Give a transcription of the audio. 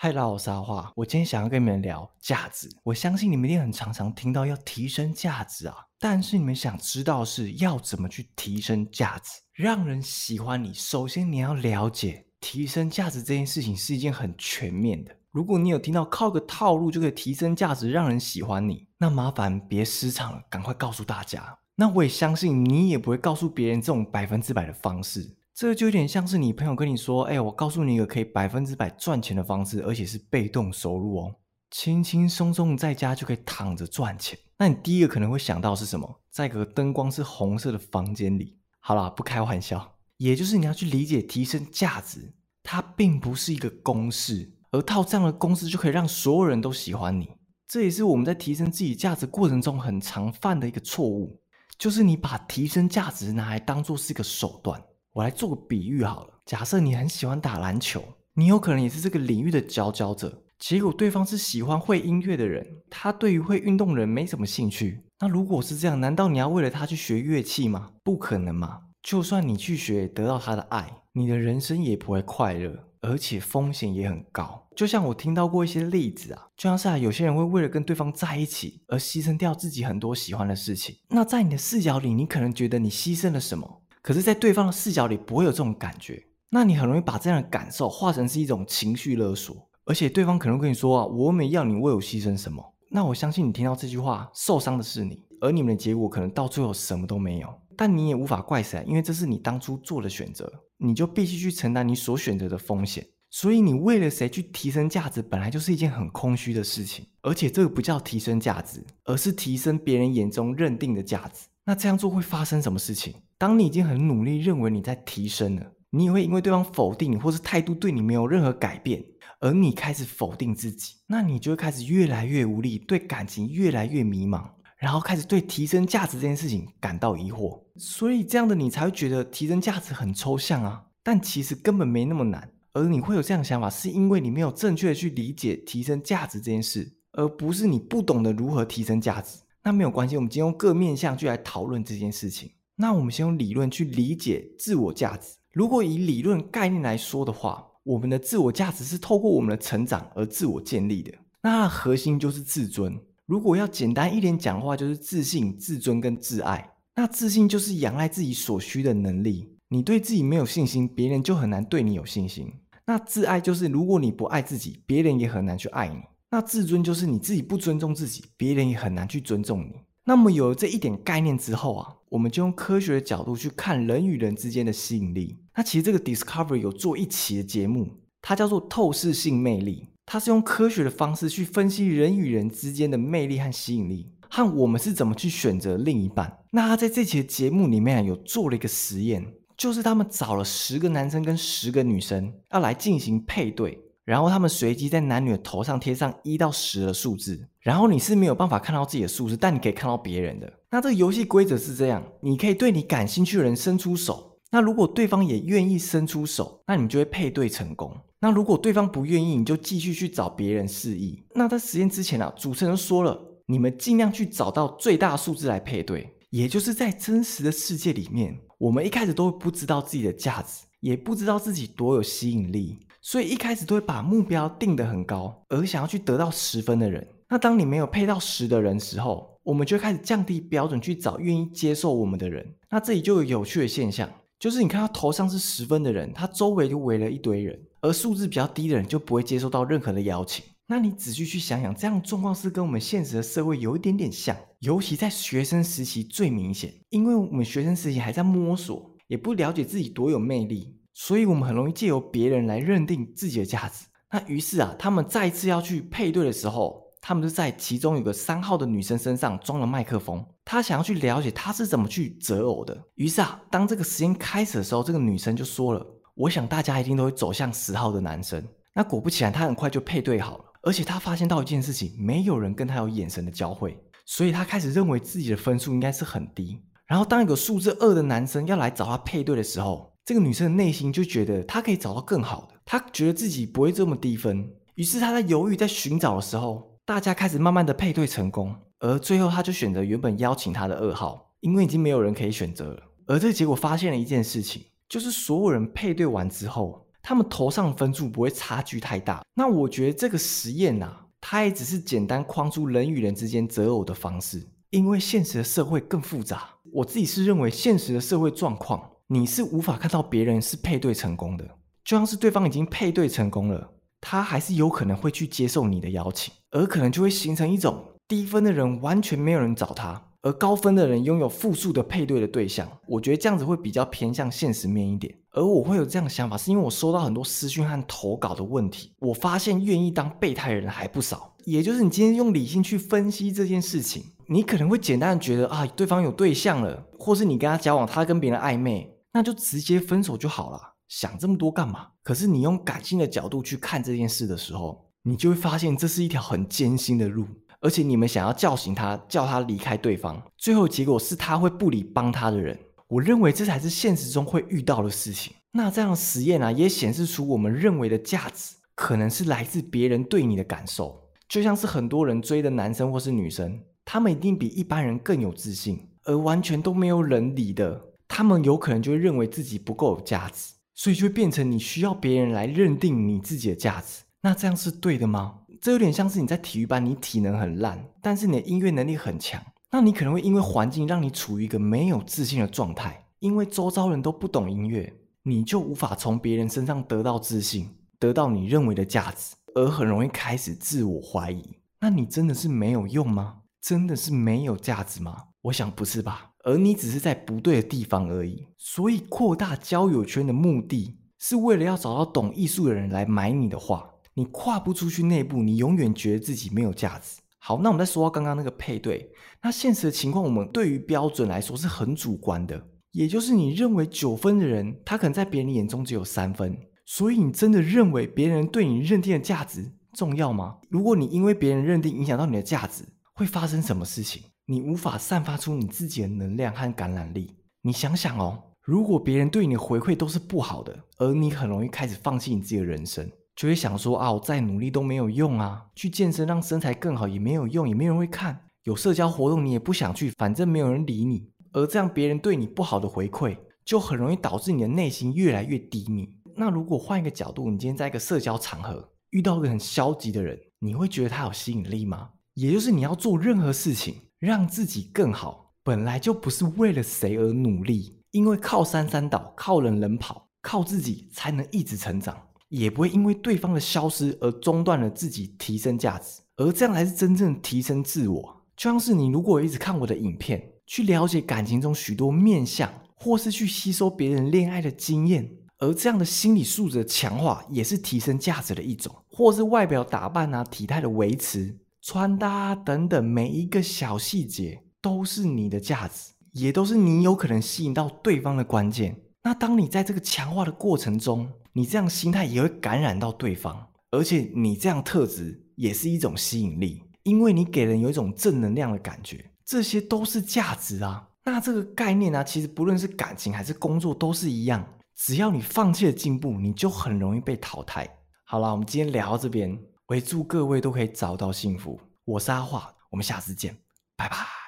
嗨，大家好，我是阿华。我今天想要跟你们聊价值。我相信你们一定很常常听到要提升价值啊，但是你们想知道是要怎么去提升价值，让人喜欢你。首先你要了解提升价值这件事情是一件很全面的。如果你有听到靠个套路就可以提升价值，让人喜欢你，那麻烦别失场了，赶快告诉大家。那我也相信你也不会告诉别人这种百分之百的方式。这个就有点像是你朋友跟你说：“哎，我告诉你一个可以百分之百赚钱的方式，而且是被动收入哦，轻轻松松在家就可以躺着赚钱。”那你第一个可能会想到是什么？在一个灯光是红色的房间里。好啦，不开玩笑，也就是你要去理解提升价值，它并不是一个公式，而套这样的公式就可以让所有人都喜欢你。这也是我们在提升自己价值过程中很常犯的一个错误，就是你把提升价值拿来当做是一个手段。我来做个比喻好了，假设你很喜欢打篮球，你有可能也是这个领域的佼佼者，结果对方是喜欢会音乐的人，他对于会运动人没什么兴趣。那如果是这样，难道你要为了他去学乐器吗？不可能嘛！就算你去学，得到他的爱，你的人生也不会快乐，而且风险也很高。就像我听到过一些例子啊，就像是啊，有些人会为了跟对方在一起而牺牲掉自己很多喜欢的事情。那在你的视角里，你可能觉得你牺牲了什么？可是，在对方的视角里不会有这种感觉，那你很容易把这样的感受化成是一种情绪勒索，而且对方可能跟你说啊，我没要你为我牺牲什么。那我相信你听到这句话，受伤的是你，而你们的结果可能到最后什么都没有。但你也无法怪谁，因为这是你当初做的选择，你就必须去承担你所选择的风险。所以，你为了谁去提升价值，本来就是一件很空虚的事情。而且，这个不叫提升价值，而是提升别人眼中认定的价值。那这样做会发生什么事情？当你已经很努力，认为你在提升了，你也会因为对方否定你，或是态度对你没有任何改变，而你开始否定自己，那你就会开始越来越无力，对感情越来越迷茫，然后开始对提升价值这件事情感到疑惑。所以这样的你才会觉得提升价值很抽象啊，但其实根本没那么难。而你会有这样的想法，是因为你没有正确的去理解提升价值这件事，而不是你不懂得如何提升价值。那没有关系，我们今天用各面向去来讨论这件事情。那我们先用理论去理解自我价值。如果以理论概念来说的话，我们的自我价值是透过我们的成长而自我建立的。那核心就是自尊。如果要简单一点讲的话，就是自信、自尊跟自爱。那自信就是仰赖自己所需的能力。你对自己没有信心，别人就很难对你有信心。那自爱就是如果你不爱自己，别人也很难去爱你。那自尊就是你自己不尊重自己，别人也很难去尊重你。那么有了这一点概念之后啊，我们就用科学的角度去看人与人之间的吸引力。那其实这个 Discovery 有做一期的节目，它叫做透视性魅力，它是用科学的方式去分析人与人之间的魅力和吸引力，和我们是怎么去选择另一半。那他在这期的节目里面啊有做了一个实验，就是他们找了十个男生跟十个女生要来进行配对。然后他们随机在男女的头上贴上一到十的数字，然后你是没有办法看到自己的数字，但你可以看到别人的。那这个游戏规则是这样：你可以对你感兴趣的人伸出手，那如果对方也愿意伸出手，那你们就会配对成功。那如果对方不愿意，你就继续去找别人示意。那在实验之前啊，主持人说了，你们尽量去找到最大数字来配对，也就是在真实的世界里面，我们一开始都不知道自己的价值，也不知道自己多有吸引力。所以一开始都会把目标定得很高，而想要去得到十分的人。那当你没有配到十的人时候，我们就开始降低标准去找愿意接受我们的人。那这里就有有趣的现象，就是你看他头上是十分的人，他周围就围了一堆人，而数字比较低的人就不会接受到任何的邀请。那你仔细去想想，这样状况是跟我们现实的社会有一点点像，尤其在学生时期最明显，因为我们学生时期还在摸索，也不了解自己多有魅力。所以，我们很容易借由别人来认定自己的价值。那于是啊，他们再次要去配对的时候，他们就在其中有个三号的女生身上装了麦克风，他想要去了解她是怎么去择偶的。于是啊，当这个实验开始的时候，这个女生就说了：“我想大家一定都会走向十号的男生。”那果不其然，她很快就配对好了。而且她发现到一件事情，没有人跟她有眼神的交汇，所以她开始认为自己的分数应该是很低。然后，当一个数字二的男生要来找她配对的时候，这个女生的内心就觉得她可以找到更好的，她觉得自己不会这么低分，于是她在犹豫、在寻找的时候，大家开始慢慢的配对成功，而最后她就选择原本邀请她的二号，因为已经没有人可以选择了。而这个结果发现了一件事情，就是所有人配对完之后，他们头上分数不会差距太大。那我觉得这个实验呐，它也只是简单框出人与人之间择偶的方式，因为现实的社会更复杂。我自己是认为，现实的社会状况，你是无法看到别人是配对成功的，就像是对方已经配对成功了，他还是有可能会去接受你的邀请，而可能就会形成一种低分的人完全没有人找他。而高分的人拥有复数的配对的对象，我觉得这样子会比较偏向现实面一点。而我会有这样的想法，是因为我收到很多私讯和投稿的问题，我发现愿意当备胎的人还不少。也就是你今天用理性去分析这件事情，你可能会简单的觉得啊，对方有对象了，或是你跟他交往，他跟别人暧昧，那就直接分手就好了。想这么多干嘛？可是你用感性的角度去看这件事的时候，你就会发现这是一条很艰辛的路。而且你们想要叫醒他，叫他离开对方，最后结果是他会不理帮他的人。我认为这才是现实中会遇到的事情。那这样实验啊，也显示出我们认为的价值，可能是来自别人对你的感受。就像是很多人追的男生或是女生，他们一定比一般人更有自信，而完全都没有人理的，他们有可能就会认为自己不够有价值，所以就会变成你需要别人来认定你自己的价值。那这样是对的吗？这有点像是你在体育班，你体能很烂，但是你的音乐能力很强。那你可能会因为环境让你处于一个没有自信的状态，因为周遭人都不懂音乐，你就无法从别人身上得到自信，得到你认为的价值，而很容易开始自我怀疑。那你真的是没有用吗？真的是没有价值吗？我想不是吧。而你只是在不对的地方而已。所以扩大交友圈的目的是为了要找到懂艺术的人来买你的画。你跨不出去内部，你永远觉得自己没有价值。好，那我们再说到刚刚那个配对，那现实的情况，我们对于标准来说是很主观的，也就是你认为九分的人，他可能在别人眼中只有三分，所以你真的认为别人对你认定的价值重要吗？如果你因为别人认定影响到你的价值，会发生什么事情？你无法散发出你自己的能量和感染力。你想想哦，如果别人对你的回馈都是不好的，而你很容易开始放弃你自己的人生。就会想说啊，我再努力都没有用啊，去健身让身材更好也没有用，也没人会看。有社交活动你也不想去，反正没有人理你。而这样别人对你不好的回馈，就很容易导致你的内心越来越低迷。那如果换一个角度，你今天在一个社交场合遇到一个很消极的人，你会觉得他有吸引力吗？也就是你要做任何事情让自己更好，本来就不是为了谁而努力，因为靠山山倒，靠人人跑，靠自己才能一直成长。也不会因为对方的消失而中断了自己提升价值，而这样才是真正提升自我。就像是你如果一直看我的影片，去了解感情中许多面相，或是去吸收别人恋爱的经验，而这样的心理素质的强化也是提升价值的一种，或是外表打扮啊、体态的维持、穿搭等等，每一个小细节都是你的价值，也都是你有可能吸引到对方的关键。那当你在这个强化的过程中，你这样心态也会感染到对方，而且你这样特质也是一种吸引力，因为你给人有一种正能量的感觉，这些都是价值啊。那这个概念呢，其实不论是感情还是工作都是一样，只要你放弃了进步，你就很容易被淘汰。好了，我们今天聊到这边，也祝各位都可以找到幸福。我是阿华，我们下次见，拜拜。